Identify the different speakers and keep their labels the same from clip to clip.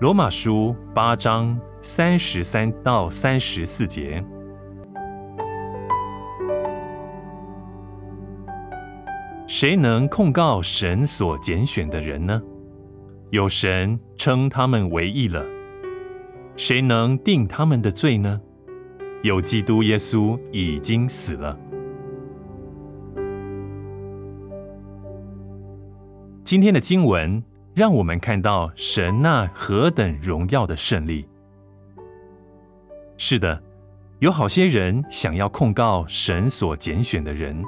Speaker 1: 罗马书八章三十三到三十四节：谁能控告神所拣选的人呢？有神称他们为义了。谁能定他们的罪呢？有基督耶稣已经死了。今天的经文。让我们看到神那何等荣耀的胜利。是的，有好些人想要控告神所拣选的人，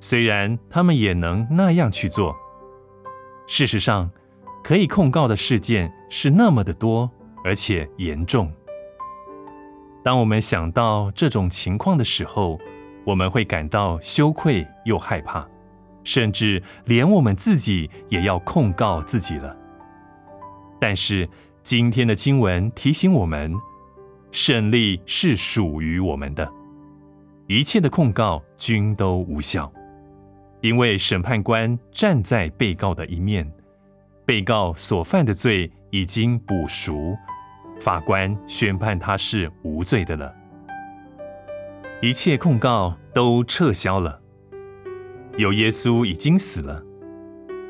Speaker 1: 虽然他们也能那样去做。事实上，可以控告的事件是那么的多，而且严重。当我们想到这种情况的时候，我们会感到羞愧又害怕。甚至连我们自己也要控告自己了。但是今天的经文提醒我们，胜利是属于我们的，一切的控告均都无效，因为审判官站在被告的一面，被告所犯的罪已经补赎，法官宣判他是无罪的了，一切控告都撤销了。有耶稣已经死了，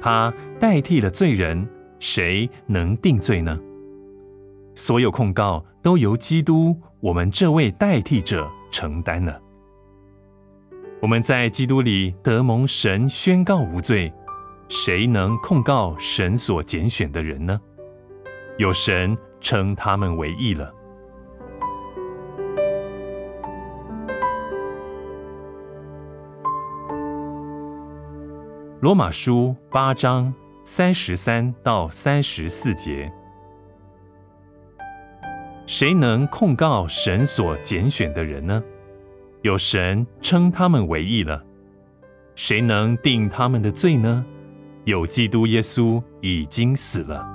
Speaker 1: 他代替了罪人，谁能定罪呢？所有控告都由基督，我们这位代替者承担了。我们在基督里得蒙神宣告无罪，谁能控告神所拣选的人呢？有神称他们为义了。罗马书八章三十三到三十四节：谁能控告神所拣选的人呢？有神称他们为义了。谁能定他们的罪呢？有基督耶稣已经死了。